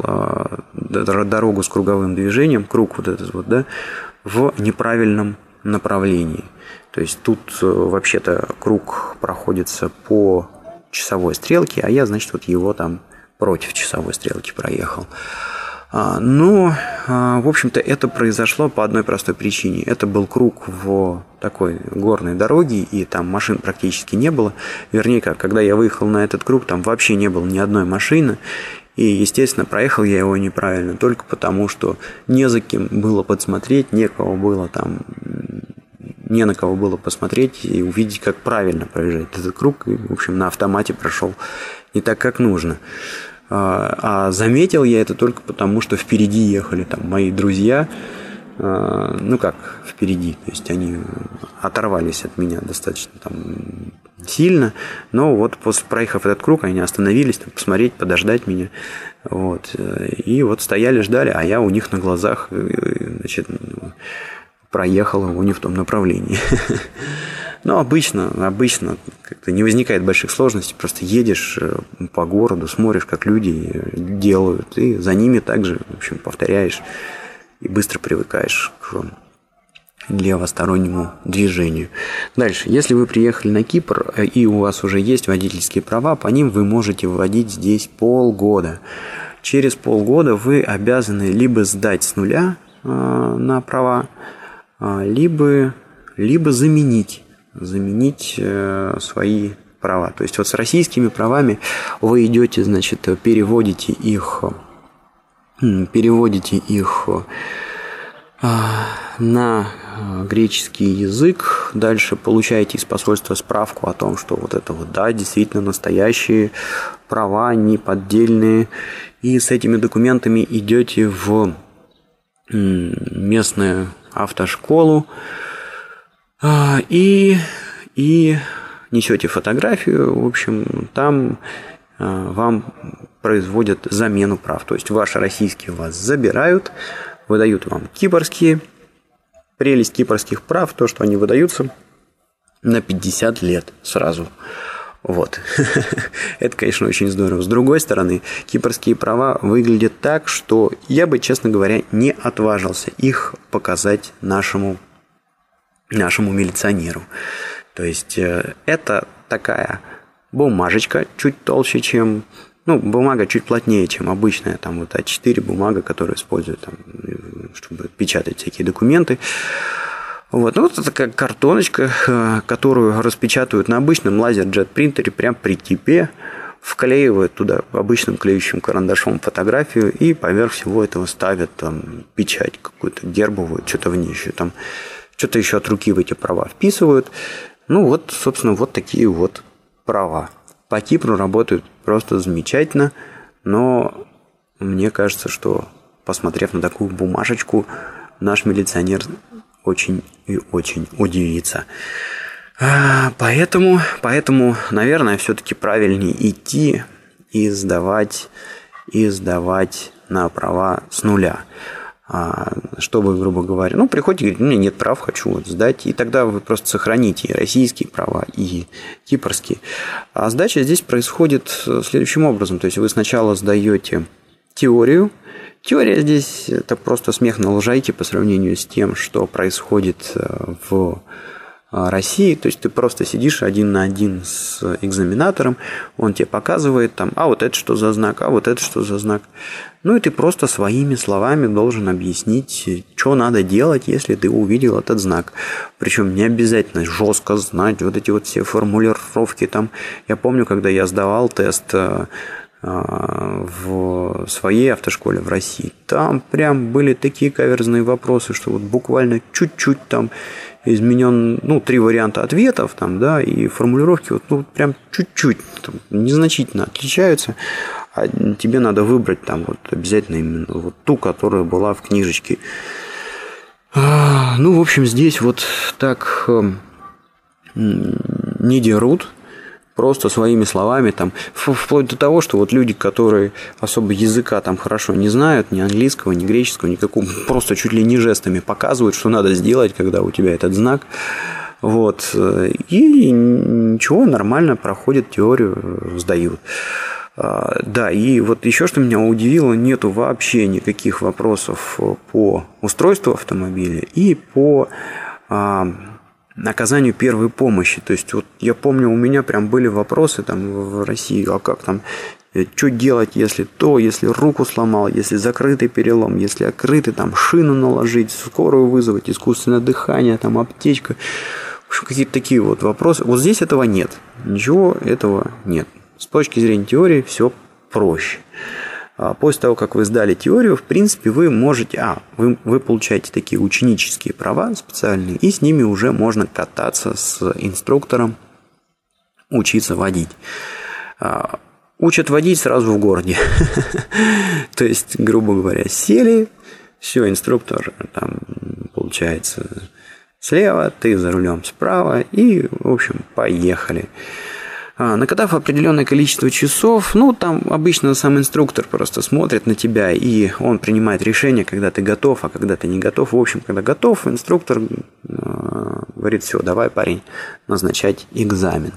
дорогу с круговым движением, круг вот этот вот, да, в неправильном направлении. То есть тут э, вообще-то круг проходится по часовой стрелке, а я, значит, вот его там против часовой стрелки проехал. А, но, а, в общем-то, это произошло по одной простой причине. Это был круг в такой горной дороге, и там машин практически не было. Вернее, как, когда я выехал на этот круг, там вообще не было ни одной машины. И, естественно, проехал я его неправильно, только потому, что не за кем было подсмотреть, некого было там, не на кого было посмотреть и увидеть, как правильно проезжать этот круг. И, в общем, на автомате прошел не так, как нужно. А, а заметил я это только потому, что впереди ехали там мои друзья, а, ну как впереди, то есть они оторвались от меня достаточно там сильно, но вот после проехав этот круг, они остановились, там, посмотреть, подождать меня, вот, и вот стояли, ждали, а я у них на глазах, э, значит, проехал его не в том направлении. Но обычно, обычно как-то не возникает больших сложностей, просто едешь э, по городу, смотришь, как люди э, делают, и за ними также, в общем, повторяешь и быстро привыкаешь к левостороннему движению. Дальше, если вы приехали на Кипр э, и у вас уже есть водительские права, по ним вы можете вводить здесь полгода. Через полгода вы обязаны либо сдать с нуля э, на права, э, либо, либо заменить заменить э, свои права. То есть вот с российскими правами вы идете, значит, переводите их, переводите их э, на греческий язык, дальше получаете из посольства справку о том, что вот это вот, да, действительно настоящие права, не поддельные, и с этими документами идете в местную автошколу, а, и, и несете фотографию, в общем, там а, вам производят замену прав. То есть ваши российские вас забирают, выдают вам кипрские. Прелесть кипрских прав, то, что они выдаются на 50 лет сразу. Вот. Это, конечно, очень здорово. С другой стороны, кипрские права выглядят так, что я бы, честно говоря, не отважился их показать нашему нашему милиционеру. То есть э, это такая бумажечка чуть толще, чем ну, бумага чуть плотнее, чем обычная, там вот А4 бумага, которую используют, там, чтобы печатать всякие документы. Вот, ну, вот это такая картоночка, э, которую распечатывают на обычном лазер-джет принтере прямо при типе, вклеивают туда обычным клеющим карандашом фотографию и поверх всего этого ставят там печать какую-то гербовую, что-то в ней еще там что-то еще от руки в эти права вписывают. Ну вот, собственно, вот такие вот права. По Кипру работают просто замечательно, но мне кажется, что посмотрев на такую бумажечку, наш милиционер очень и очень удивится. А, поэтому, поэтому, наверное, все-таки правильнее идти и сдавать, и сдавать на права с нуля. А, чтобы, грубо говоря, ну, приходите и говорите, у меня нет прав, хочу вот сдать, и тогда вы просто сохраните и российские права, и кипрские. А сдача здесь происходит следующим образом, то есть вы сначала сдаете теорию, Теория здесь это просто смех на лужайке по сравнению с тем, что происходит э, в России, то есть ты просто сидишь один на один с экзаменатором, он тебе показывает там, а вот это что за знак, а вот это что за знак. Ну и ты просто своими словами должен объяснить, что надо делать, если ты увидел этот знак. Причем не обязательно жестко знать вот эти вот все формулировки там. Я помню, когда я сдавал тест а, в своей автошколе в России. Там прям были такие каверзные вопросы, что вот буквально чуть-чуть там изменен, ну, три варианта ответов там, да, и формулировки вот, ну, прям чуть-чуть, незначительно отличаются, а тебе надо выбрать там вот обязательно именно вот ту, которая была в книжечке. А, ну, в общем, здесь вот так эм, не дерут, просто своими словами, там, вплоть до того, что вот люди, которые особо языка там хорошо не знают, ни английского, ни греческого, никакого, просто чуть ли не жестами показывают, что надо сделать, когда у тебя этот знак, вот, и ничего, нормально проходит теорию, сдают. А, да, и вот еще что меня удивило, нету вообще никаких вопросов по устройству автомобиля и по а, оказанию первой помощи. То есть вот я помню, у меня прям были вопросы там в России, а как там э, что делать, если то, если руку сломал, если закрытый перелом, если открытый, там шину наложить, скорую вызвать, искусственное дыхание, там аптечка. Какие-то такие вот вопросы. Вот здесь этого нет. Ничего этого нет. С точки зрения теории все проще. А после того, как вы сдали теорию, в принципе, вы можете... А, вы, вы получаете такие ученические права специальные, и с ними уже можно кататься с инструктором, учиться водить. А, учат водить сразу в городе. То есть, грубо говоря, сели, все, инструктор там, получается, слева, ты за рулем справа, и, в общем, поехали. А, накатав определенное количество часов, ну, там обычно сам инструктор просто смотрит на тебя, и он принимает решение, когда ты готов, а когда ты не готов. В общем, когда готов, инструктор э, говорит, все, давай, парень, назначать экзамен.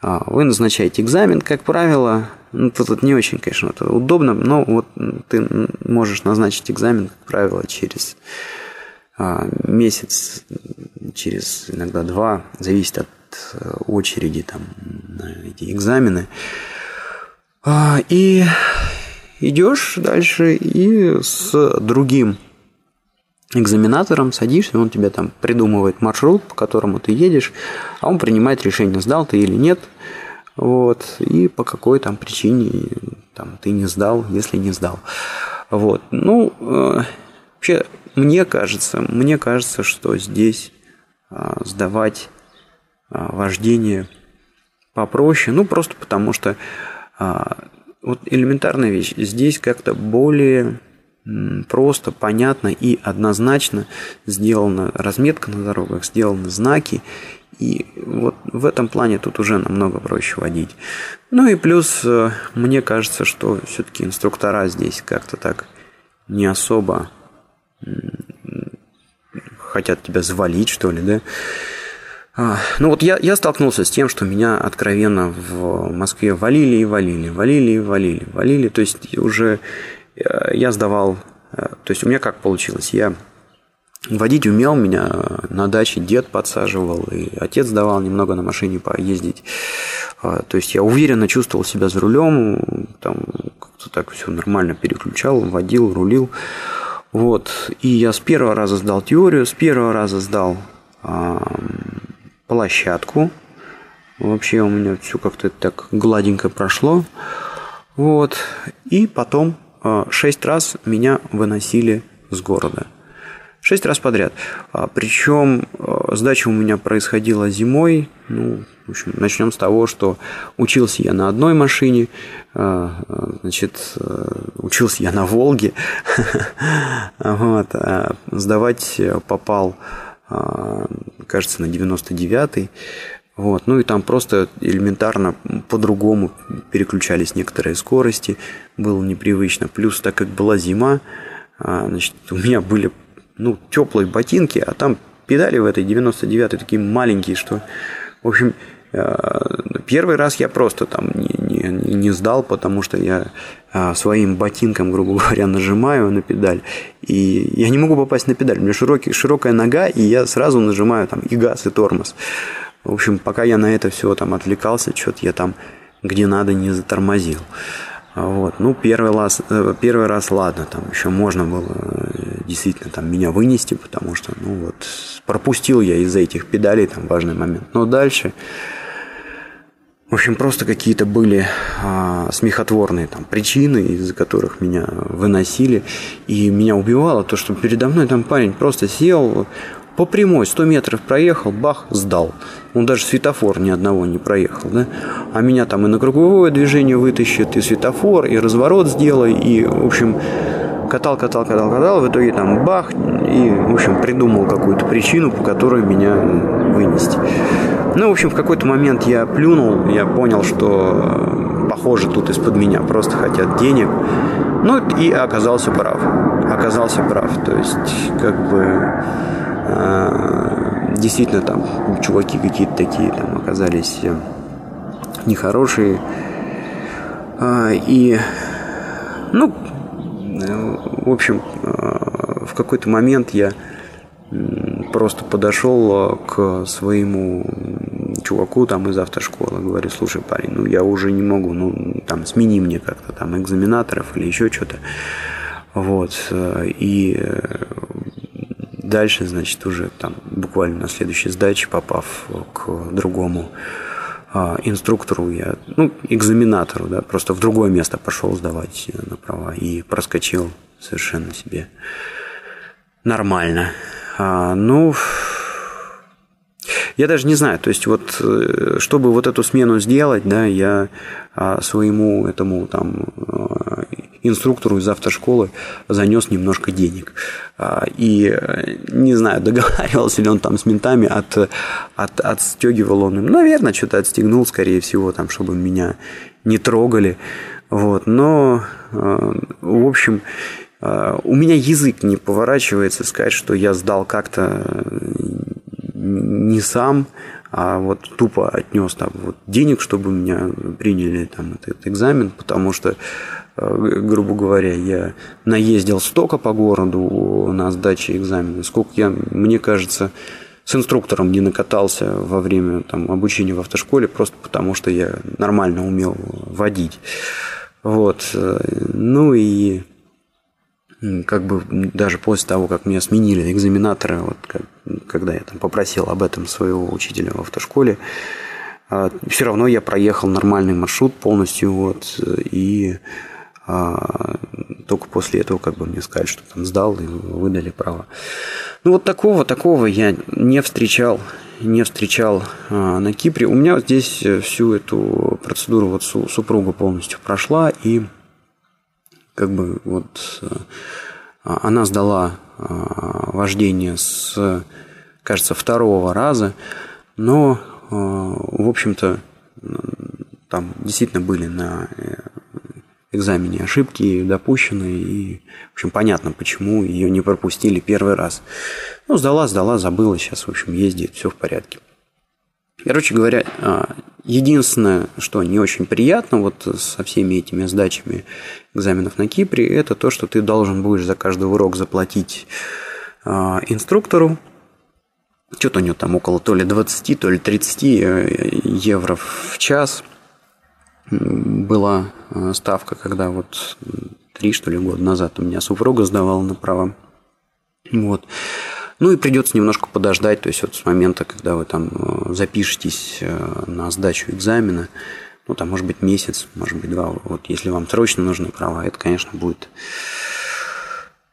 А, вы назначаете экзамен, как правило, ну, тут не очень, конечно, это удобно, но вот ты можешь назначить экзамен, как правило, через а, месяц, через иногда два, зависит от очереди там, на эти экзамены. А, и идешь дальше и с другим экзаменатором садишься, он тебе там придумывает маршрут, по которому ты едешь, а он принимает решение, сдал ты или нет, вот, и по какой там причине там, ты не сдал, если не сдал. Вот, ну, э, вообще, мне кажется, мне кажется, что здесь э, сдавать а, вождение попроще, ну просто потому что а, вот элементарная вещь, здесь как-то более просто, понятно и однозначно сделана разметка на дорогах, сделаны знаки, и вот в этом плане тут уже намного проще водить. Ну и плюс, э, мне кажется, что все-таки инструктора здесь как-то так не особо хотят тебя завалить, что ли, да. А, ну вот я, я столкнулся с тем, что меня откровенно в Москве валили и валили, валили и валили, валили. То есть уже э, я сдавал, э, то есть у меня как получилось, я водить умел, меня на даче дед подсаживал, и отец давал немного на машине поездить. А, то есть я уверенно чувствовал себя за рулем, там как-то так все нормально переключал, водил, рулил. Вот. И я с первого раза сдал теорию, с первого раза сдал площадку. Вообще у меня все как-то так гладенько прошло. Вот. И потом а, шесть раз меня выносили с города. Шесть раз подряд. А, Причем а, сдача у меня происходила зимой. Ну, в общем, начнем с того, что учился я на одной машине, значит, учился я на Волге. Сдавать попал кажется, на 99-й. Вот. Ну и там просто элементарно по-другому переключались некоторые скорости, было непривычно. Плюс, так как была зима, а, значит, у меня были ну, теплые ботинки, а там педали в этой 99-й такие маленькие, что, в общем, а, первый раз я просто там не, не, не сдал, потому что я а, своим ботинком, грубо говоря, нажимаю на педаль, и я не могу попасть на педаль. У меня широкий, широкая нога, и я сразу нажимаю там и газ, и тормоз. В общем, пока я на это все там отвлекался, что-то я там где надо не затормозил. Вот. Ну, первый раз, э, первый раз, ладно, там еще можно было э, действительно там меня вынести, потому что, ну вот, пропустил я из-за этих педалей там важный момент. Но дальше в общем, просто какие-то были а, смехотворные там причины, из-за которых меня выносили. И меня убивало то, что передо мной там парень просто сел по прямой, 100 метров проехал, бах, сдал. Он даже светофор ни одного не проехал, да? А меня там и на круговое движение вытащит, и светофор, и разворот сделай, и, в общем, катал, катал, катал, катал, в итоге там бах, и, в общем, придумал какую-то причину, по которой меня вынести. Ну, в общем, в какой-то момент я плюнул, я понял, что э, похоже тут из-под меня просто хотят денег. Ну, и оказался прав. Оказался прав. То есть, как бы, э, действительно, там, чуваки какие-то такие там оказались э, нехорошие. Э, и, ну, э, в общем, в какой-то момент я просто подошел к своему чуваку там из автошколы, говорю, слушай, парень, ну я уже не могу, ну там смени мне как-то там экзаменаторов или еще что-то. Вот. И дальше, значит, уже там буквально на следующей сдаче, попав к другому а, инструктору, я, ну, экзаменатору, да, просто в другое место пошел сдавать на права и проскочил совершенно себе нормально. А, ну, я даже не знаю, то есть вот, э, чтобы вот эту смену сделать, да, я а, своему этому там а, инструктору из автошколы занес немножко денег. А, и э, не знаю, договаривался ли он там с ментами, от, от, отстегивал он им. Наверное, что-то отстегнул, скорее всего, там, чтобы меня не трогали. Вот. Но, в общем, у меня язык не поворачивается сказать, что я сдал как-то не сам, а вот тупо отнес там вот денег, чтобы меня приняли там этот экзамен, потому что, э, грубо говоря, я наездил столько по городу на сдаче экзамена, сколько я, мне кажется, с инструктором не накатался во время там, обучения в автошколе, просто потому что я нормально умел водить. Вот. Э, ну и как бы даже после того, как меня сменили экзаменаторы, вот как, когда я там попросил об этом своего учителя в автошколе, а, все равно я проехал нормальный маршрут полностью, вот, и а, только после этого как бы мне сказали, что там сдал и выдали право. Ну вот такого, такого я не встречал, не встречал а, на Кипре. У меня здесь всю эту процедуру вот супруга полностью прошла, и как бы вот а, она сдала а, вождение с, кажется, второго раза, но, а, в общем-то, там действительно были на э, экзамене ошибки допущены, и, в общем, понятно, почему ее не пропустили первый раз. Ну, сдала, сдала, забыла, сейчас, в общем, ездит, все в порядке. Короче говоря, единственное, что не очень приятно вот со всеми этими сдачами экзаменов на Кипре, это то, что ты должен будешь за каждый урок заплатить инструктору. Что-то у него там около то ли 20, то ли 30 э, евро в час была ставка, когда вот три, что ли, года назад у меня супруга сдавала на право. Вот. Ну и придется немножко подождать, то есть вот с момента, когда вы там э, запишетесь э, на сдачу экзамена, ну там может быть месяц, может быть два, вот если вам срочно нужны права, это, конечно, будет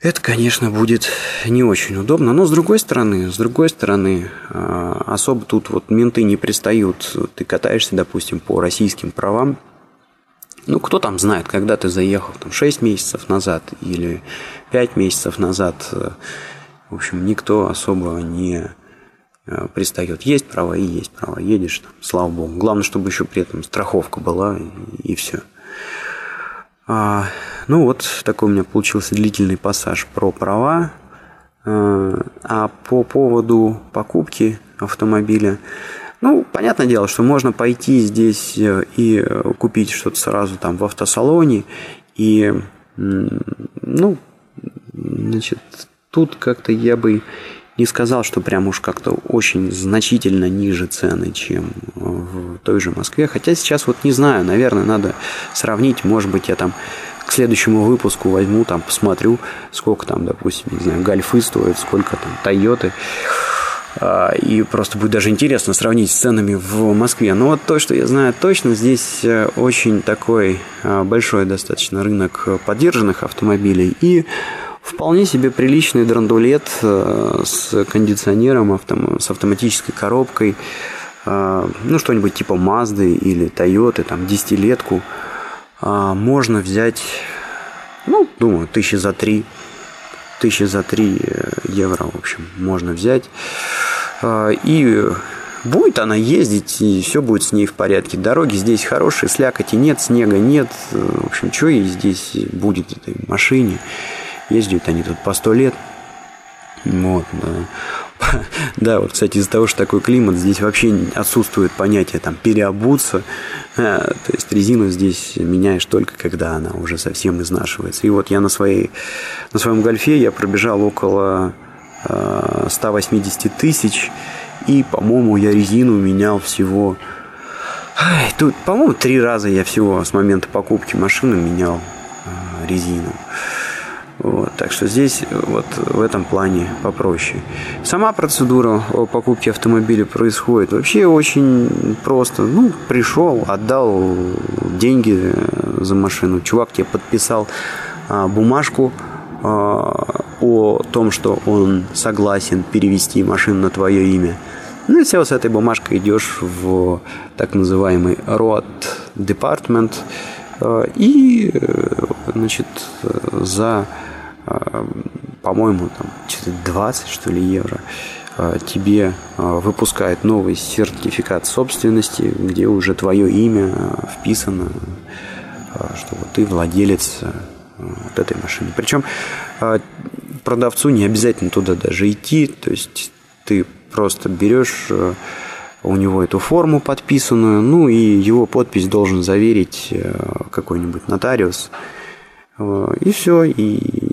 это, конечно, будет не очень удобно, но с другой стороны, с другой стороны, э, особо тут вот менты не пристают. Ты катаешься, допустим, по российским правам, ну, кто там знает, когда ты заехал, там, 6 месяцев назад или 5 месяцев назад, в общем, никто особо не э, пристает. Есть право и есть право. Едешь там, слава богу. Главное, чтобы еще при этом страховка была и, и все. А, ну вот такой у меня получился длительный пассаж про права. А, а по поводу покупки автомобиля, ну, понятное дело, что можно пойти здесь э, и купить что-то сразу там в автосалоне. И, ну, значит, Тут как-то я бы не сказал, что прям уж как-то очень значительно ниже цены, чем в той же Москве. Хотя сейчас вот не знаю, наверное, надо сравнить. Может быть, я там к следующему выпуску возьму, там посмотрю, сколько там, допустим, не знаю, гольфы стоят, сколько там Тойоты. А, и просто будет даже интересно сравнить с ценами в Москве. Но вот то, что я знаю точно, здесь э, очень такой а, большой достаточно рынок поддержанных автомобилей. И Вполне себе приличный драндулет э, с кондиционером, с автоматической коробкой, э, ну, что-нибудь типа Мазды или Тойоты, там, десятилетку, э, можно взять, ну, думаю, тысячи за три, тысячи за три евро, в общем, можно взять. И будет она ездить, и все будет с ней в порядке. Дороги здесь хорошие, слякоти нет, снега нет. В общем, что ей здесь будет, этой машине. Ездят они тут по сто лет. Вот, да. да, вот, кстати, из-за того, что такой климат, здесь вообще отсутствует понятие там переобуться. А, то есть резину здесь меняешь только когда она уже совсем изнашивается. И вот я на, своей, на своем гольфе я пробежал около 180 тысяч. И, по-моему, я резину менял всего... Ай, тут, по-моему, три раза я всего с момента покупки машины менял резину. Вот, так что здесь вот в этом плане попроще. Сама процедура покупки автомобиля происходит вообще очень просто. Ну, пришел, отдал деньги за машину. Чувак тебе подписал а, бумажку а, о том, что он согласен перевести машину на твое имя. Ну и все, с этой бумажкой идешь в так называемый road department а, и, значит, за по-моему, там 20, что ли, евро, а, тебе а, выпускает новый сертификат собственности, где уже твое имя вписано, что вот ты владелец вот этой машины. Причем продавцу не обязательно туда даже идти, то есть ты просто берешь у него эту форму подписанную, ну и его подпись должен заверить какой-нибудь нотариус. И все, и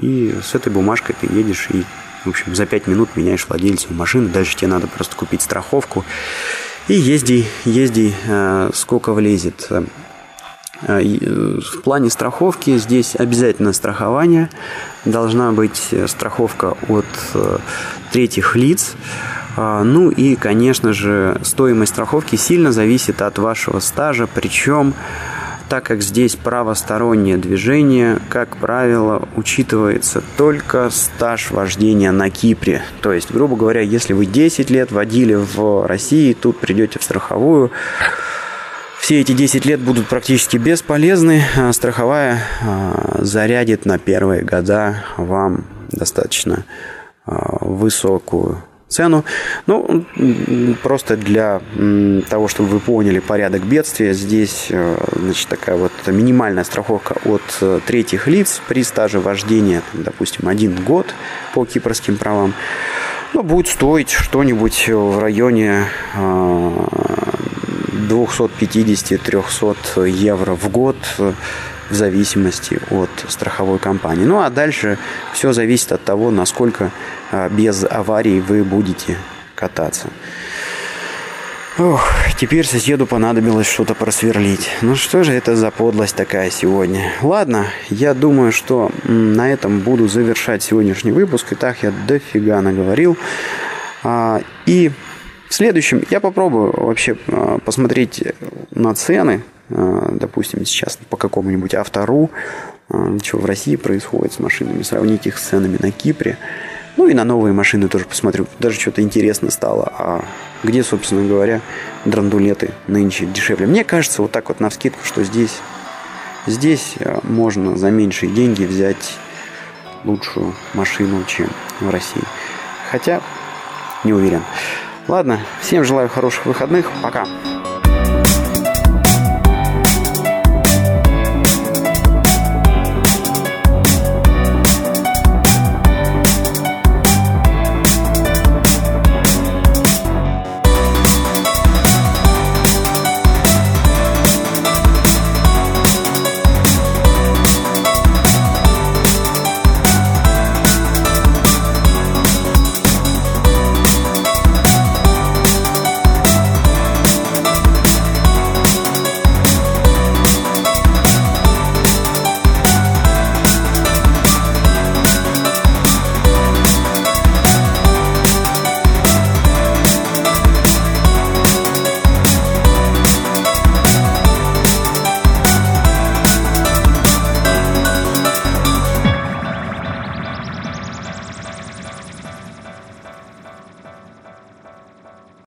и с этой бумажкой ты едешь и, в общем, за 5 минут меняешь владельца машины. Дальше тебе надо просто купить страховку. И езди, езди, э, сколько влезет. Э, э, в плане страховки здесь обязательно страхование. Должна быть страховка от третьих лиц. Ну и, конечно же, стоимость страховки сильно зависит от вашего стажа. Причем так как здесь правостороннее движение, как правило, учитывается только стаж вождения на Кипре. То есть, грубо говоря, если вы 10 лет водили в России, тут придете в страховую, все эти 10 лет будут практически бесполезны. А страховая а, зарядит на первые года вам достаточно а, высокую цену. Ну, просто для того, чтобы вы поняли порядок бедствия, здесь, э, значит, такая вот минимальная страховка от э, третьих лиц при стаже вождения, допустим, один год по кипрским правам, ну, будет стоить что-нибудь в районе 250-300 э, евро в год в зависимости от страховой компании. Ну а дальше все зависит от того, насколько а, без аварий вы будете кататься. Ох, теперь соседу понадобилось что-то просверлить. Ну что же это за подлость такая сегодня? Ладно, я думаю, что на этом буду завершать сегодняшний выпуск. И так я дофига наговорил. А, и в следующем я попробую вообще а, посмотреть на цены допустим, сейчас по какому-нибудь автору, а, что в России происходит с машинами, сравнить их с ценами на Кипре. Ну и на новые машины тоже посмотрю. Даже что-то интересно стало. А где, собственно говоря, драндулеты нынче дешевле? Мне кажется, вот так вот на вскидку, что здесь, здесь а, можно за меньшие деньги взять лучшую машину, чем в России. Хотя, не уверен. Ладно, всем желаю хороших выходных. Пока.